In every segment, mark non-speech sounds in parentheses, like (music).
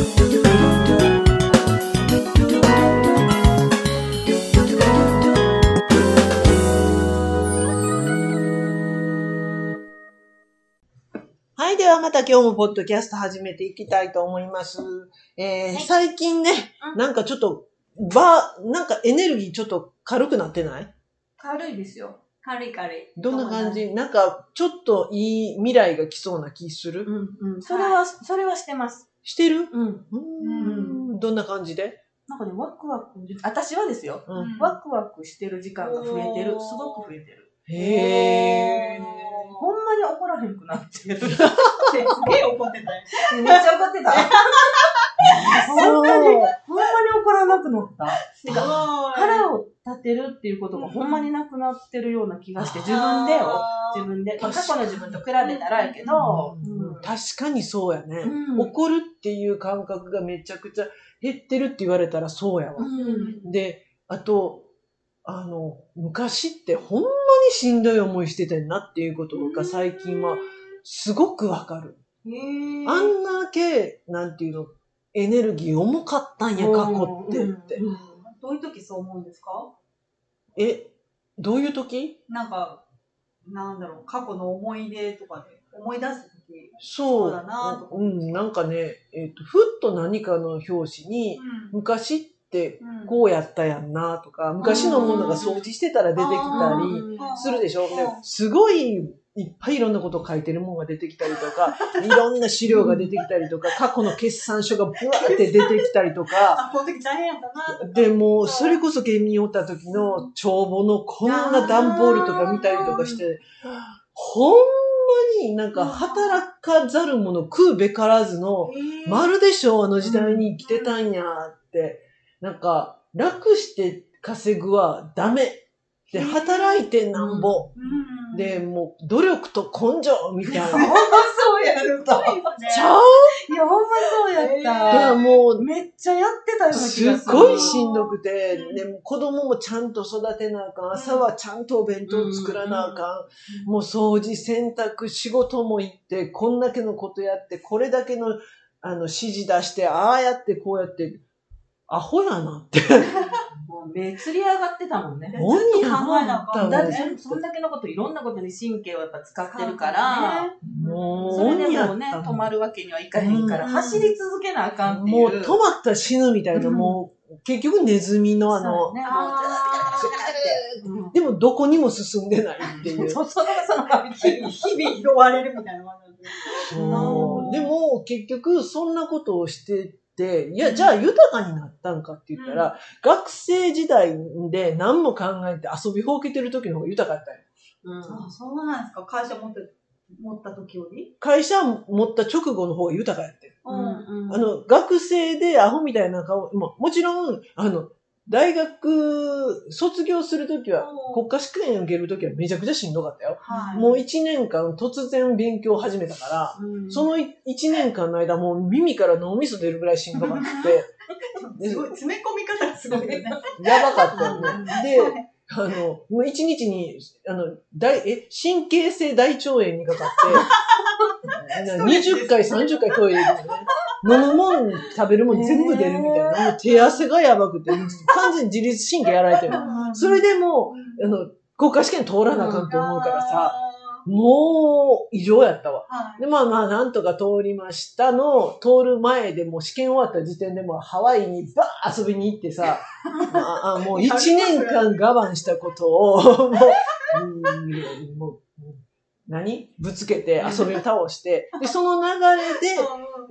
はい、ではまた今日もポッドキャスト始めていきたいと思います。えーはい最近ね、うんなんかちょっと、ば、なんかエネルギーちょっと軽くなってない？軽いですよ。軽い軽い。どんな感じ？なんか、ちょっといい未来が来そうな気する、うんうん。それは、それはしてます。してる？うん。うーん。どんな感じで？なんかね、ワクワク、私はですよ。うん。ワクワクしてる時間が増えてる。すごく増えてる。へー。ほんまに怒らへんくなってる。めっちすげえ怒ってたよ。ゃ怒ってた。(laughs) ほんまに、ほんまに怒らなくなった。てか、腹を立てるっていうことがほんまになくなってるような気がして、自分でよ。自分で。まあ過去の自分と比べたらやけど、うん確かにそうやね、うん怒るっていう感覚がめちゃくちゃ減ってるって言われたらそうやわ。うん。で、あと、あの、昔ってほんまにしんどい思いしてたんなっていうことが最近はすごくわかる。あんだけ、なんていうの、エネルギー重かったんや、過去ってって。うんどういう時そう思うんですか？え、どういう時？なんか、なんだろう、過去の思い出とかで思い出す時。そう。だなとか。うん、なんかね、えっ、と、ふっと何かの表紙に、昔ってうん。こうやったやんなとか、昔のものが掃除してたら出てきたりうん。するでしょ？うすごいいっぱいいろんなことを書いてるものが出てきたりとか、(laughs) いろんな資料が出てきたりとか、(laughs) 過去の決算書がブワーって出てきたりとか、あ、この時大変やったな。でも、それこそ県民おった時の帳簿のこんな段ボールとか見たりとかして、ほんまになんか働かざる者食うべからずの、まるで昭和の時代に生きてたんやって、なんか楽して稼ぐはダメ。で、働いてなんぼ。うんで、もう努力と根性みたいな。ほんまそうやった。(laughs) ちゃう？いや、ほんまそうやっだからた。もう、めっちゃやってたような気すっがする。ごいしんどくて、でも子供もちゃんと育てなあかん。朝はちゃんとお弁当作らなあかん。もう掃除、洗濯、仕事も行って、こんだけのことやって、これだけのあの指示出して、ああやってこうやって、アホやなって。(laughs) もう目つり上がってたもんね。鬼や考えなあかん。だってなそそんだけのこと、いろんなことに神経をやっぱ使ってるから、ねもう、それでもね、止まるわけにはいかへんから、うん。走り続けなあかんっていう。もう止まったら死ぬみたいな、うん。もう、結局ネズミのあの、でもどこにも進んでないっていう。(laughs) そそのその日々、(laughs) 日々拾われるみたいな感じで。(laughs) そう。でも、結局、そんなことをしてて、いや、じゃあ豊かになったんかって言ったら、学生時代で何も考えて遊びほうけてる時の方が豊かだったよ。うん。あ、そうなんですか？会社持って、持った時より？会社持った直後の方が豊かやってる。うんあの、学生でアホみたいな顔、ももちろん、あの、大学卒業するときは、国家試験受けるときはめちゃくちゃしんどかったよ。はい。もう1年間突然勉強を始めたから、うんその1年間の間もう耳から脳みそ出るぐらいしんどかって、(laughs) すごい、詰め込み方がすごいよね。(laughs) やばかったよね。で、あの、もう1日に、あの、大、え、神経性大腸炎にかかって、(laughs) な20回、30回トイレ行くのね。飲むもん、食べるもん全部出るみたいな。もう手汗がやばくて、完全に自律神経やられてる。(laughs) それでもう、あの、国家試験通らなあかんと思うからさ、もう異常やったわ。はい。で、まあまあ、なんとか通りましたの、通る前でもう試験終わった時点でもうハワイにバー遊びに行ってさ、(laughs) ああもう一年間我慢したことを、もう、(laughs) うんもう、何？ぶつけて遊びを倒して、で、その流れで、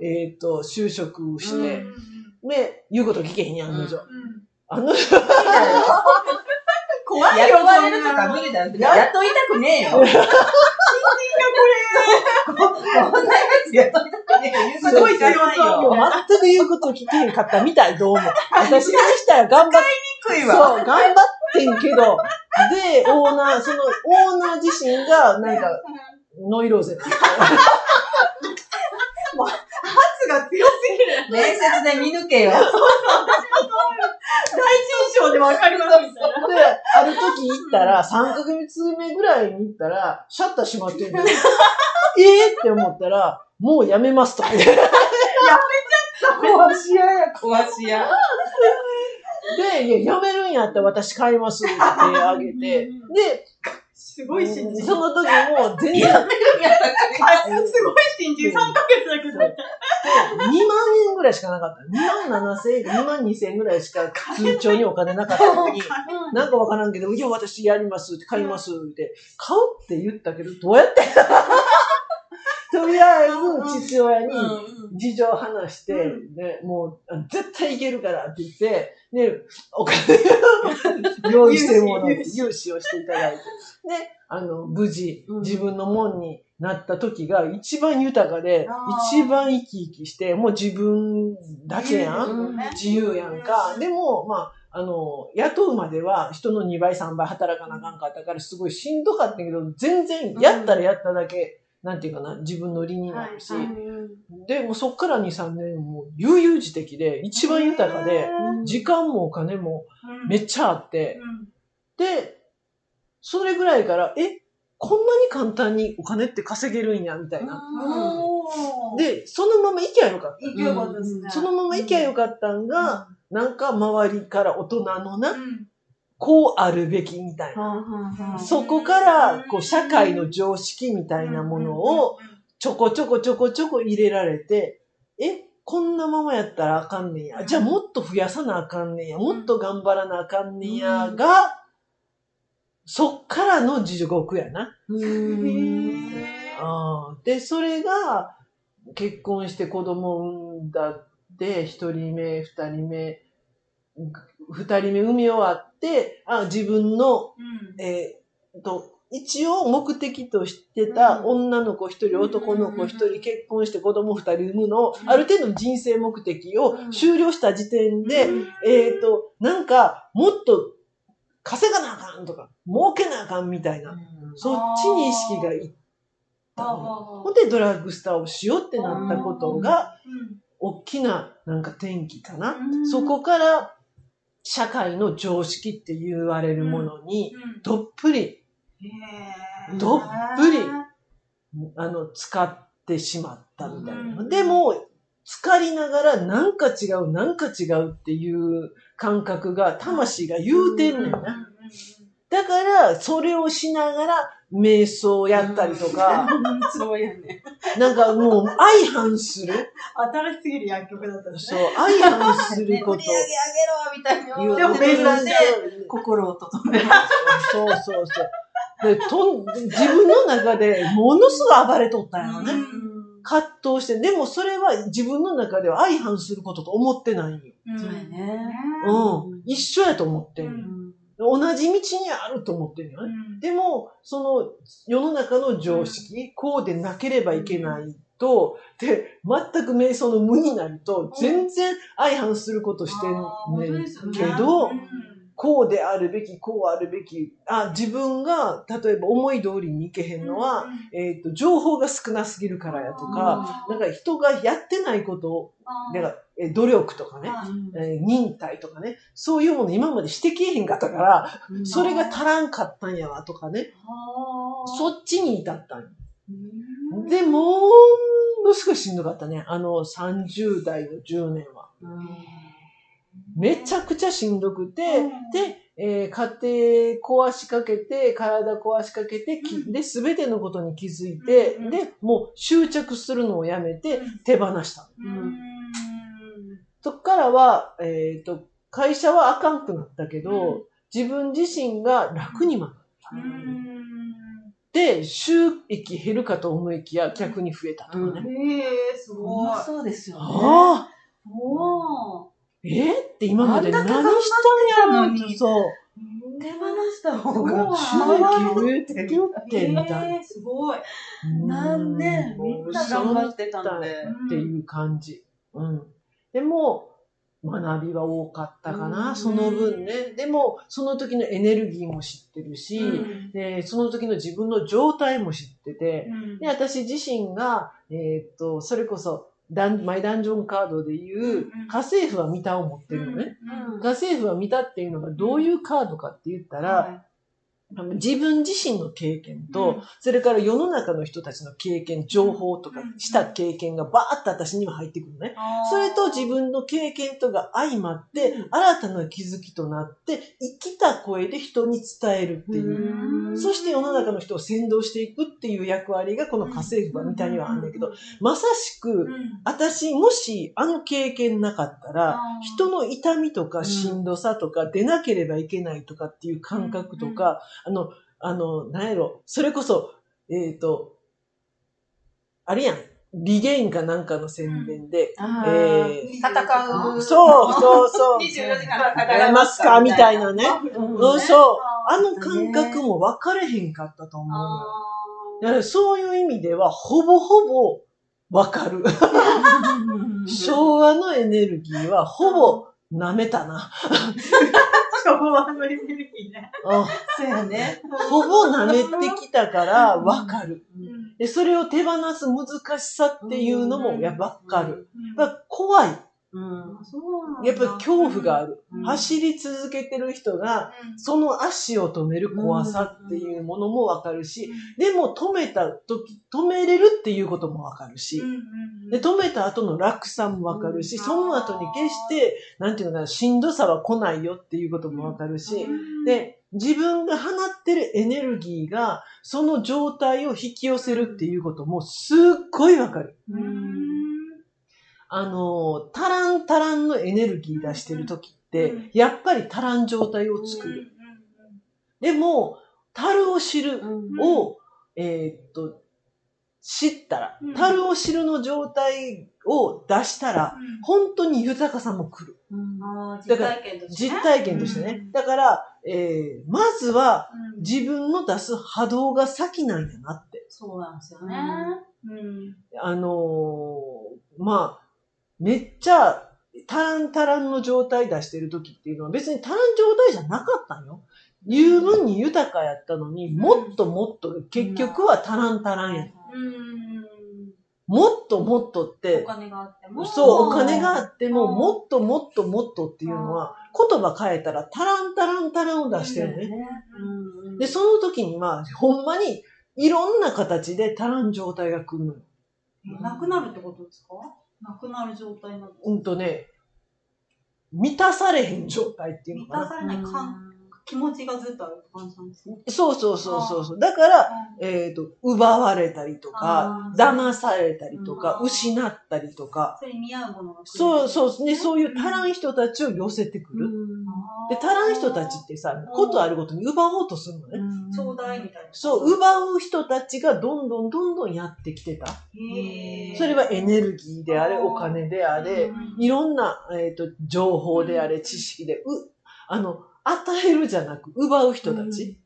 (laughs) えっ、と、就職して、で、言うこと聞けへんやん、案の定。あの、(laughs) 怖いよ、雇われるとか無理だよ。雇いたくねえよ。こんなやつ雇いたくねえよ。(laughs) 言うこと聞かないよ。全く言うこと聞けへんかったみたい、どうも。私にしたら頑張っ低いそう、わ。頑張ってんけど、で、オーナー、その、オーナー自身が、なんか、ノイローゼって言って圧 (laughs) が強すぎる。面接で見抜けよ。第一印象でわかりますみたいな。で、ある時行ったら、(laughs) 3ヶ月目ぐらいに行ったら、シャッター閉まってんだよ。(laughs) ええって思ったら、もうやめますとか言って。怖壊し屋や、壊し屋。で、いや、やめるんやったら私買いますってあげて、(laughs) で、すごい新人。その時も全然、2万すごい新人、3ヶ月だけど。円ぐらいしかなかった。2万7千円か2万2千円ぐらいしか通帳にお金なかったのに、なんかわからんけど、いや、私やりますって買いますって、買うって言ったけど、どうやってとりあえず父親に事情を話して、うで、もう、あ絶対いけるからって言って、で、お金を (laughs) 用意してもらって、(laughs) 融資をしていただいて、で、あの、無事、うん。自分のもんになった時が一番豊かで一番生き生きして、もう自分だけやん。自由やんか。でも、まあ、あの、雇うまでは人の2倍、3倍働かなあかんかったから、すごいしんどかったけど、全然やったらやっただけ、なんていうかな、自分の利になるし、はいで、もうそっから2、3年、もう悠々自適で、一番豊かで、時間もお金もめっちゃあって、で、それぐらいから、え、こんなに簡単にお金って稼げるんや、みたいな。で、で、そのまま行きゃよかった。いけよかったですね。そのまま行きゃよかったんが、なんか周りから大人のな、うんこうあるべきみたいな。そこから、こう、社会の常識みたいなものを、ちょこちょこちょこちょこ入れられて、え、こんなままやったらあかんねんや。じゃあもっと増やさなあかんねんや。もっと頑張らなあかんねんや。が、そっからの地獄やな。あーで、それが、結婚して子供を産んだって、一人目、二人目、二人目産み終わって、あ、自分のえーと、一応目的としてた女の子一人、男の子一人、結婚して子供二人産むのを、ある程度の人生目的を終了した時点で、えっと、なんか、もっと稼がなあかんとか、儲けなあかんみたいな、そっちに意識がいったの。ほんで、ドラッグスターをしようってなったことが、大きななんか転機かな。そこから、社会の常識って言われるものに、どっぷりどっぷりあの、使ってしまったみたいな。うんでも、浸かりながらなんか違う、なんか違うっていう感覚が、魂が言うてんねんな。だから、それをしながら、瞑想やったりとか、(laughs) そうやね。なんかもう相反する、新しすぎる薬局だったそうね。、相反すること (laughs) 売り上げ上げろみたいな。言うでも瞑想で心を整える。そうそうそう。でとん自分の中でものすごい暴れとったんやろね。葛藤して、でもそれは自分の中では相反することと思ってないんよ。そうやね。うん。一緒やと思ってんよ。同じ道にあると思ってんよね。でも、その世の中の常識、こうでなければいけないと、で、全く瞑想の無になると、全然相反することしてんねんけど、こうであるべき、こうあるべき、あ、自分が、例えば思い通りにいけへんのは、えっ、と、情報が少なすぎるからやとか、なんか人がやってないことを、だから、え努力とかね、えー忍耐とかね、そういうもの今までしてけえへんかったから、それが足らんかったんやわとかね、そっちに至ったんよ。で、ものすごいしんどかったね。あの、30代の10年は。めちゃくちゃしんどくて、で、えー家庭壊しかけて、体壊しかけて、で、すべてのことに気づいて、うんで、もう執着するのをやめて、手放した。そっからは、えっ、と、会社はあかんくなったけど、うん自分自身が楽になった。で、収益減るかと思いきや逆に増えたとかね。ええ、すほんごいま。そうですよね。ああおーえ？ーって今まで何したんやろにそう。手放した方が収益減ってってみたいな。ええ、すごい。なんでみんな頑張ってたので。っていう感じ。うん。でも、学びは多かったかな、うんその分ね。でも、その時のエネルギーも知ってるし、うんでその時の自分の状態も知ってて、うんで、私自身が、えーっと、それこそ、マイダンジョンカードでいう家政婦は見たを持ってるのね。うん家政婦は見たっていうのがどういうカードかって言ったら、自分自身の経験と、うん。それから世の中の人たちの経験、情報とかうん。した経験がバーッと私にも入ってくるのね。それと自分の経験とが相まって、新たな気づきとなって、生きた声で人に伝えるっていう。そして世の中の人を先導していくっていう役割がこの家政婦場みたいにはあるんだけど、まさしく、私、もしあの経験なかったら、人の痛みとかしんどさとか出なければいけないとかっていう感覚とか、あの、あの、なんやろ、それこそ、えっ、と、あれやん、リゲインかなんかの宣伝で、あえーー戦う。そうそうそう。24時間戦えますかみたいなね。うんうん、そう。あの感覚も分かれへんかったと思う。だからそういう意味では、ほぼほぼ分かる。(laughs) 昭和のエネルギーはほぼ舐めたな。昭和のエネルギーね。うんそうやね。ほぼ舐めてきたから分かる。うんで、それを手放す難しさっていうのもやっぱ分かる。怖い。うん。そうやっぱり恐怖がある。うん。走り続けてる人が、うん。その足を止める怖さっていうものもわかるし、でも止めた時、止めれるっていうこともわかるし、で、止めた後の楽さもわかるし、うん。その後に決して、なんていうのかな、しんどさは来ないよっていうこともわかるし、で、自分が放ってるエネルギーが、その状態を引き寄せるっていうこともすっごいわかる。あの、タランタランのエネルギー出してる時って、うんやっぱりタラン状態を作る。でも、樽を知るを、えーっと、知ったらうん、樽を知るの状態を出したら、本当に豊かさも来る。実体験としてね実体験としてね。だから、えー、まずはうん自分の出す波動が先なんやなって。そうなんですよね。うんあのーまあ、めっちゃ、タランタランの状態出してる時っていうのは別にタラン状態じゃなかったんよ。十分に豊かやったのに、もっともっと、結局はタランタランや。うんもっともっとっおて、金があっても。そう、お金があっても、うんもっともっともっとっていうのは、言葉変えたら、タランタランタランを出してるね。で、その時には、ほんまに、いろんな形でタラン状態が来るのよ。なくなるってことですか？なくなる状態なんですかうんとね、満たされへん状態っていうの満かな。たされない感気持ちがずっとあるって感じなんですね。そうそうそうそうそう。だから、えっ、と、奪われたりとか騙されたりとか、うん失ったりとか、それに見合うものが来るそうそう、ね、そういう足んらん人たちを寄せてくる。で、足らん人たちってさ、ことあるごとに奪おうとするのね。ちょうだいみたいな。そう、奪う人たちがどんどんどんどんやってきてた。それはエネルギーであれ、お金であれ、うんいろんな、えっ、と、情報であれ、知識で、う、あの、与えるじゃなく、奪う人たち。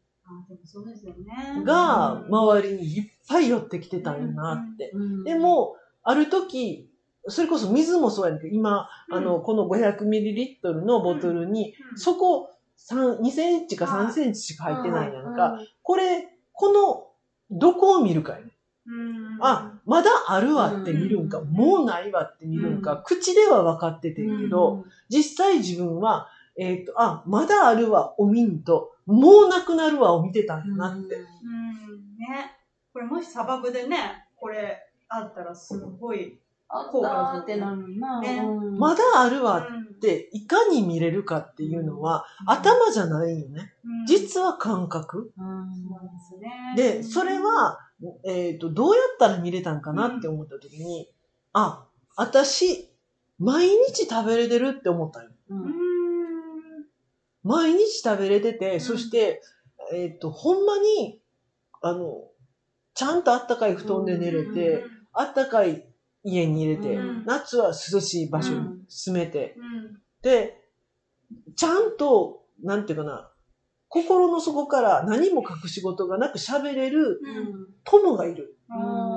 が、うん周りにいっぱい寄ってきてたんやなって。で、も、ある時、それこそ水もそうやねんけど、今、あの、この 500ml のボトルに、うん。そこ、3、2センチか3センチしか入ってないやんか。うんこれ、この、どこを見るかやね。うん。あ、まだあるわって見るんか、うん。もうないわって見るんか、口では分かっててんけど、実際自分は、えっ、と、あ、まだあるわを見んと、もうなくなるわを見てたんやなって。うんね。これもし砂漠でね、これあったらすごい。あったってなるな。ねうんまだあるわうんって、いかに見れるかっていうのは、頭じゃないよね。うん実は感覚。うんそうですね。で、それは、えっ、と、どうやったら見れたんかなって思った時に、あ、私、毎日食べれてるって思ったよ。ううんん。毎日食べれてて、んそして、えっ、と、ほんまに、あの、ちゃんとあったかい布団で寝れて、あったかい家に入れて、うん夏は涼しい場所に住めて、うん。で、ちゃんと、なんていうかな、心の底から何も隠し事がなく喋れるうん。友がいる。おー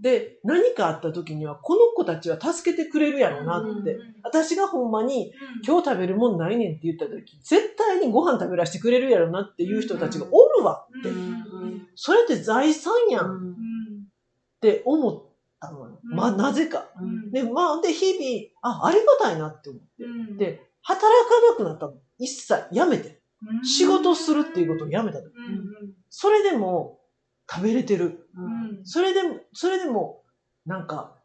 で、何かあった時には、この子たちは助けてくれるやろなって。うん私がほんまに、うん今日食べるもんないねんって言った時、絶対にご飯食べらせてくれるやろなっていう人たちがおるわって。うんうんそれって財産やんっうんうんて思ったのよ。うんまあ、なぜか。うんで、まあ、で、日々、あ、ありがたいなって思って。うんで、働かなくなったの。一切やめて。うん仕事するっていうことをやめたの。うんうんそれでも食べれてる。ううんんそれでも、それでも、なんか、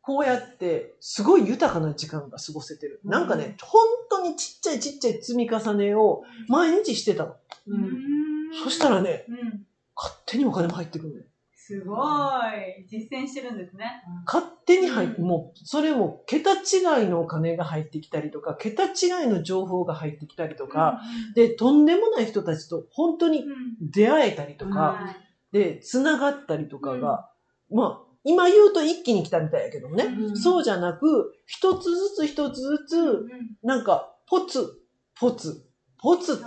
こうやって、すごい豊かな時間が過ごせてる。うんなんかね、本当にちっちゃいちっちゃい積み重ねを毎日してたの。ううんんそしたらね、うん勝手にお金も入ってくるのよ。すごい。実践してるんですね。勝手に入って、うんもう、それも桁違いのお金が入ってきたりとか、桁違いの情報が入ってきたりとか、で、とんでもない人たちと本当に出会えたりとうんか、はいで、繋がったりとかが、まあ、今言うと一気に来たみたいやけどもね、うん。そうじゃなく、一つずつ一つずつ、うんなんか、ポツ、ポツ、ポツって、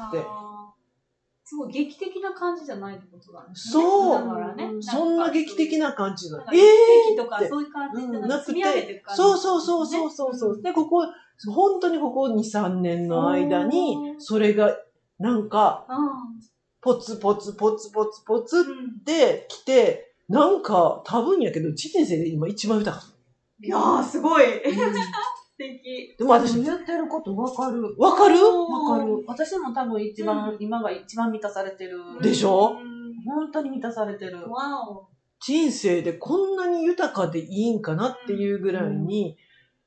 すごい劇的な感じじゃないってことなんですね。そうね。うん。そんな劇的な感じなか。なんのえ奇跡とかそういう感じじゃなくて、積み上げてていく、感じ。そうそうそうそうそう。そう。で、ここ、本当にここ2、3年の間にう、んそれが、なんか、うポツポツポツポツポツっん。うんて来て、なんか、多分やけど、人生で今一番豊か。いやー、すごい。素敵。でも私、言ってることわかる。わかる？わかる。私も多分一番、今が一番満たされてる。でしょ？うん本当に満たされてる。わお。人生でこんなに豊かでいいんかなっていうぐらいに、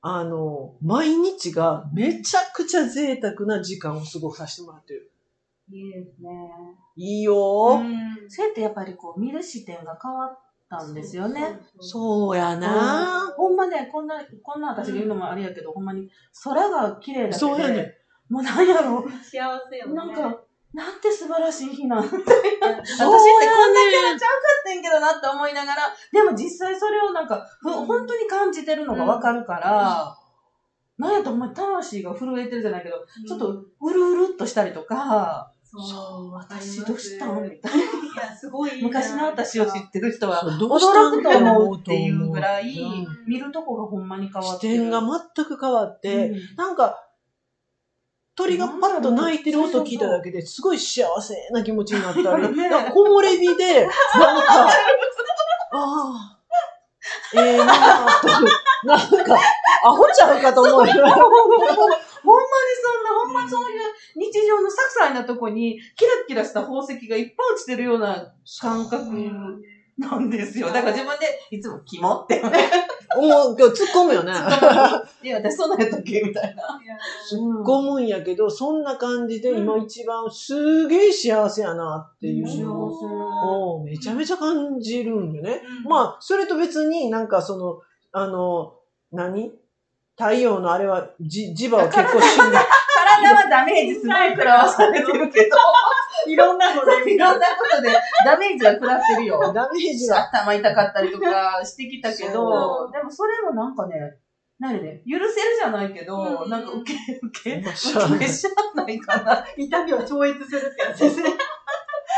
あの、毎日がめちゃくちゃ贅沢な時間を過ごさせてもらってる。いいですね。いいよ、ん。そうやってやっぱりこう見る視点が変わったんですよね。そう。やな。ほんまね、こんな、こんな私が言うのもあれやけど、ほんまに空が綺麗だけで、そうやねもうなんやろ、幸せよね。なんか、なんて素晴らしい日なん。(laughs) 私ってこんなキャラちゃうかってんけどなって思いながら、でも実際それをなんか、ふうん。本当に感じてるのがわかるから、なんやとお前魂が震えてるじゃないけど、ちょっとうるうるっとしたりとか、そう、私どうしたんみたいいや、すごい。昔の私を知ってる人はそうどうしたん驚くと思うっていうぐらいうん、見るとこがほんまに変わってる。視点が全く変わって、うん。なんか、鳥がパッと鳴いてる音聞いただけですごい幸せな気持ちになった。(laughs) り、ね。なんか木漏れ日で、なんか、ああ、ええなあと、なんか、アホちゃうかと思うよ。(laughs) ほんまにそんな、ほんまそういう日常の些細なとこに、キラッキラした宝石がいっぱい落ちてるような感覚なんですよ。だから自分でいつもキモって。思う、今日突っ込むよね。いや、私そんなんやったっけ？みたいな。突っ込むんやけど、そんな感じで今一番すげえ幸せやなっていうのを、をめちゃめちゃ感じるんよね。まあ、それと別になんかその、あの、何？太陽のあれは、じ、磁場は結構死んで、体はダメージすごい食らわされてるけど、いろんなのでいろんなことで (laughs) ダメージは食らってるよ。ダメージが。頭痛かったりとかしてきたけそど、うでもそれもなんかね、何ね、許せるじゃないけど、うんなんか受け、受け、受けしゃあないかな。痛みを超越するってやつですね。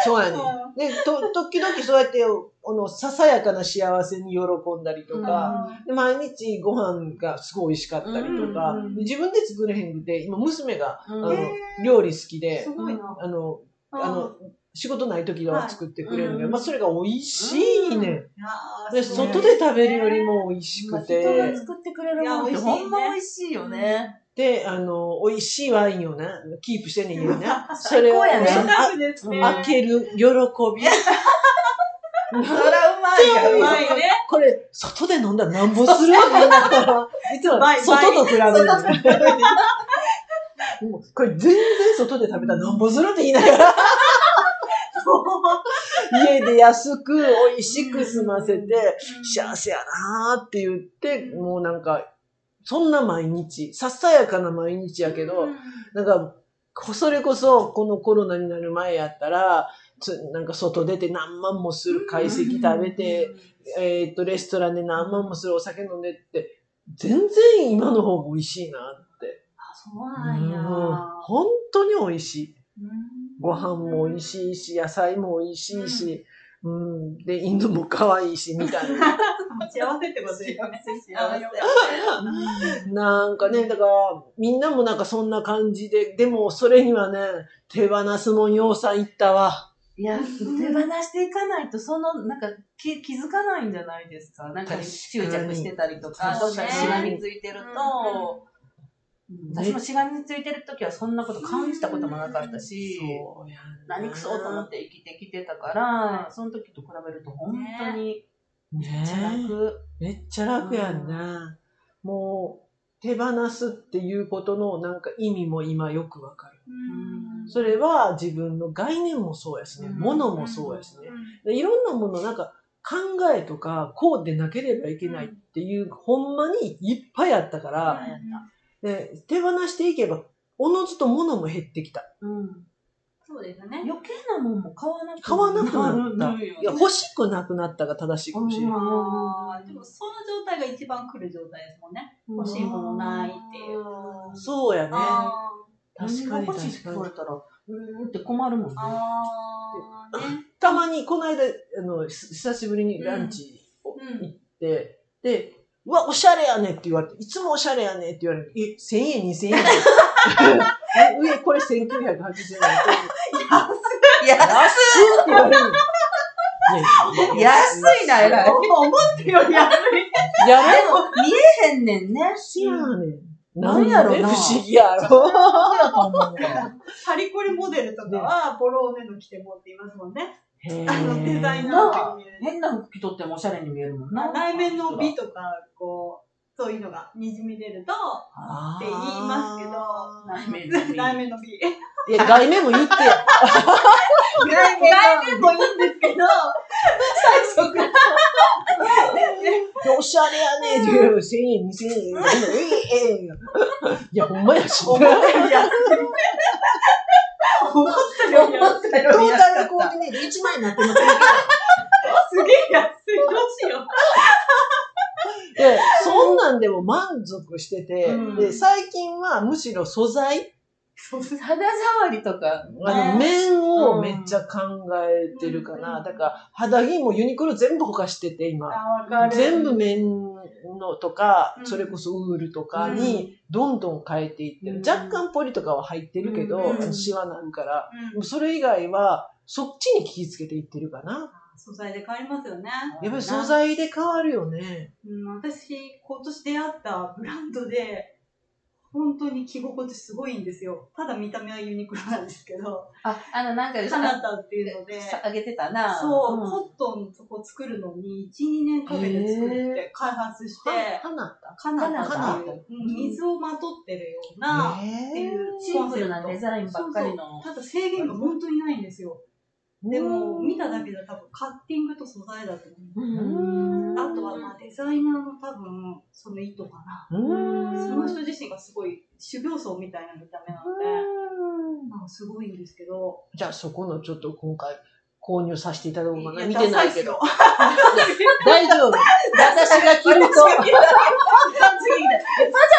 そうやね。で、と、時々そうやって、あの、ささやかな幸せに喜んだりとか、で毎日ご飯がすごい美味しかったりとか、うんで自分で作れへんくて、今娘が、あのうん、料理好きで。あの、あの、仕事ない時は作ってくれるんだけど、はいまあそれが美味しいねで、外で食べるよりも美味しく人て、が作ってくれるもんっほんま美味しいよね。で、あの、美味しいワインをね、キープしてんねんけど (laughs) ね。それをね。開ける喜び。(laughs) そらうまいやろ。うまいね。これ、外で飲んだらなんぼするみたいつも外と比べるこれ全然外で食べたらなんぼするって言いながら、家で安く美味しく済ませて、幸せやなーって言って、もうなんか、そんな毎日、ささやかな毎日やけど、なんか、それこそ、このコロナになる前やったら、つなんか外出て何万もする懐石食べて、えっと、レストランで何万もするお酒飲んでって、全然今の方が美味しいなって。あそうなんや。うん本当に美味しい。うんご飯も美味しいし、野菜も美味しいし、うん、で、犬も可愛いし、みたいな。(laughs) 幸せってことですよね。幸せ。なんかね、だから、みんなもなんかそんな感じで、でもそれにはね、手放すもんようさんいったわ。いや、手放していかないと、その、なんか、気気づかないんじゃないですか？なんか、執着してたりとか、しがみついてると、私もしがみついてる時はそんなこと感じたこともなかったし、何くそと思って生きてきてたから、その時と比べると本当にめっちゃね。楽。めっちゃ楽やんな。もう、手放すっていうことのなんか意味も今よくわかる。うん。それは自分の概念もそうやしね、うん。物もそうやしね。いろんなものなんか考えとかこうでなければいけないっていう、ほんまにいっぱいあったから、で手放していけばおのずと物も減ってきた。うんそうですね。余計なもんも買わなく買わなくなった。いや、欲しくなくなったが正しいかもしれない。あーでもその状態が一番来る状態ですもんね。欲しいものないっていう。そうやね。あ確かに欲しいって。言われたら、うーんって困るもんねー。あーね。たまに、この間、あの、ひ久しぶりにランチをうん行って、で、うわ、おしゃれやねって言われて、いつもおしゃれやねって言われて、え、1000円、2000円。(laughs) え上、これ1980円。安安って言われるの。ね安いな、えらい。思ってより安い。やれでも、見えへんねんね。しやねん。なんやろ不思議やろ。そうやと思うわ。パリコレモデルとかは、ボローネの着てもって言いますもんね。へあの、デザイーナーっていう。変な服着とってもおしゃれに見えるもんな。内面の美とか、こう、そういうのがにじみ出ると、って言いますけど内面の美内面の美。いや、外面も言ってや。内面もいいんですけど、最初から。おしゃれやねって言う1000円、2000円。ええええいや、ほんまやし。思ったより安い。思ったより安い。トータルコーディネート1万円になってますすげえ安い。どうしよう。で、そんなんでも満足してて、うんで、最近はむしろ素材、肌触りとか、あの、ね面をめっちゃ考えてるかな。うんだから、肌着もユニクロ全部ほかしてて、今。全部面のとか、うんそれこそウールとかにどんどん変えていってる。うん若干ポリとかは入ってるけど、シワなんから。うんそれ以外は、そっちに気ぃつけていってるかな。素材で変わりますよね。やっぱり素材で変わるよね。うん、私、今年出会ったブランドで、本当に着心地すごいんですよ。ただ見た目はユニクロなんですけど、あ、あの、なんか、カナタっていうので、あげてたな。そう、んコットンそこ作るのに1、2年かけて作って、開発して。カナタカナタっていう、うん水をまとってるような、っていうシンプルなデザインばっかりの。ただ制限が本当にないんですよ。でも、見ただけでは多分カッティングと素材だと思う。うんあとは、まあ、デザイナーの多分、その意図かな。その人自身がすごい修行僧みたいな見た目なので、まあ、すごいんですけど。じゃあそこのちょっと今回購入させていただこうかな。や見てないけど。(laughs) 大丈夫。(laughs) 私が着ると。(laughs) パジ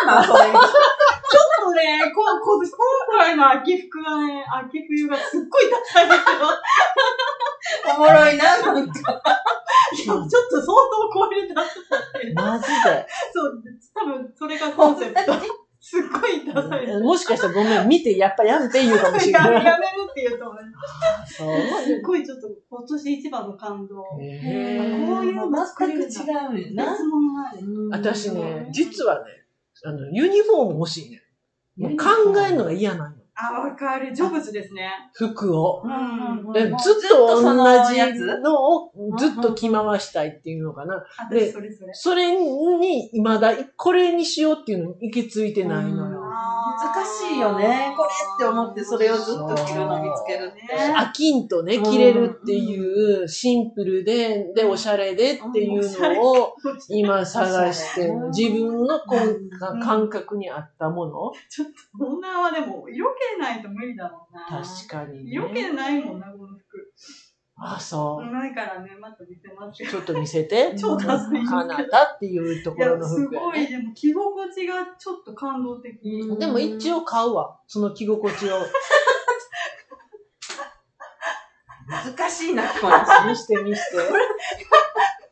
ャマ？ょっとね、ここ今回の秋服がね、秋冬がすっごいダサいですおもろいな、なんか。いや、ちょっと想像を超えるダサさって。マジで。そう、多分それがコンセプト。すっごいダサいです。もしかしたらごめん、見てやっぱやんって言うかもしれやめない。やめるって言うと思う。そう。すっごいちょっと今年一番の感動。こういうの作れるんだ全く違うねんな。別物なんです。私ね、実はね、あの、ユニフォーム欲しいね。考えるのが嫌なの。あ、わかる。ジョブズですね。服を。ずっと同じやつのをずっと着回したいっていうのかな。で。それに、未だ、これにしようっていうのに行き着いてないのよ。難しいよね。これって思ってそれをずっと着るの見つける。ね飽きんとね、着れるっていう、シンプルで、で、おしゃれでっていうのを今探してるの、自分の感覚に合ったものちょっと、こんなはでも、色気ないと無理だもんな。確かに色気ね。ないもんな、この服。あ、そう。ないからね、また見せます。ちょっと見せて。(laughs) 超ダサいんですけどかなたっていうところ、のす服やごい、ね。でも着心地がちょっと感動的。うんでも一応買うわ。その着心地を。難しいな、これ。見して見して。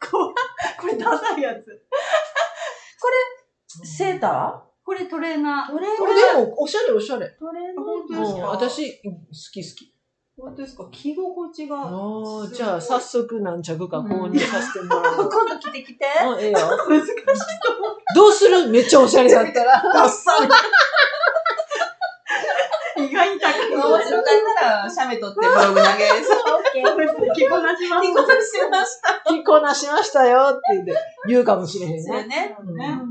ここれダサいやつ。セータこれトレーナー。ートレーこれでも、おしゃれおしゃれ。トレーうん、本当ですか？私、好き好き。本当ですか？着心地が。ああ、じゃあ、早速何着か購入させてもらおう。今度着てきて。うん、ええよ。難しい。どうする？めっちゃおしゃれだったら。ダッサい。意外に高い。面白かったら、写メ撮ってブログ投げ。そう、着こなします。着こなしました。着こなしましたよって言うかもしれへんね。ね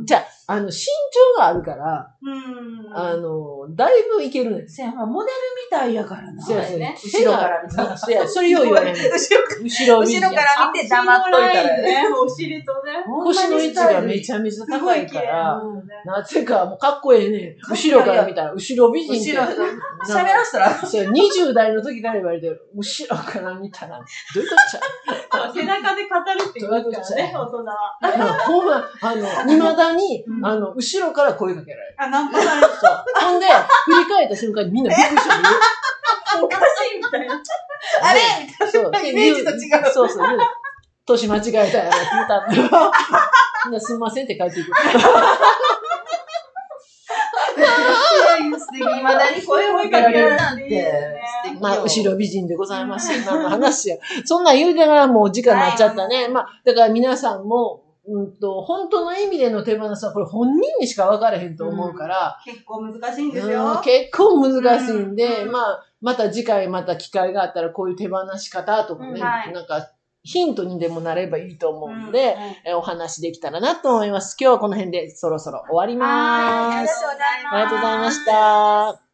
じゃあ、あの、身長があるから、うん。あの、だいぶいけるねん。せや、モデルみたいやからな。そうやね後ろから見たら。そうや、それよう言われる。後ろから後ろから見て黙っといたらね。ね。お尻とね。腰の位置がめちゃめちゃ高いから、なぜかもうかっこええね。後ろから見たら、後ろ美人って。後ろ、喋らしたら、そう、20代の時から言われてる。後ろから見たら、どういうことちゃ (laughs) 背中で語るって言いますからね、大人は。ほんま、あの、未だにう、ん。あの、後ろから声かけられる。あ、ナンパされる。そう。ほんで、振り返った瞬間にみんなびっくりしたの。よ。(laughs) おかしいみたいな。あれ？みたいそう。イメージと違う。そうそう。で年間違えたやろって言ったんだよ。みんなすんませんって帰っていく。な。素敵。未だに声をかけられるなんて。素敵よ。まあ、後ろ美人でございます。何の話や。そんなん言う。てからもう。お時間になっちゃったね。まあ、だから皆さんも、うんと、本当の意味での手放すは、これ本人にしか分からへんと思うから、結構難しいんですうんよ。結構難しいんで、うんまあ、また次回また機会があったらこういう手放し方とかね、うんはいなんかヒントにでもなればいいと思うので、うんえお話できたらなと思います。今日はこの辺でそろそろ終わります。りがとうございます。ありがとうございました。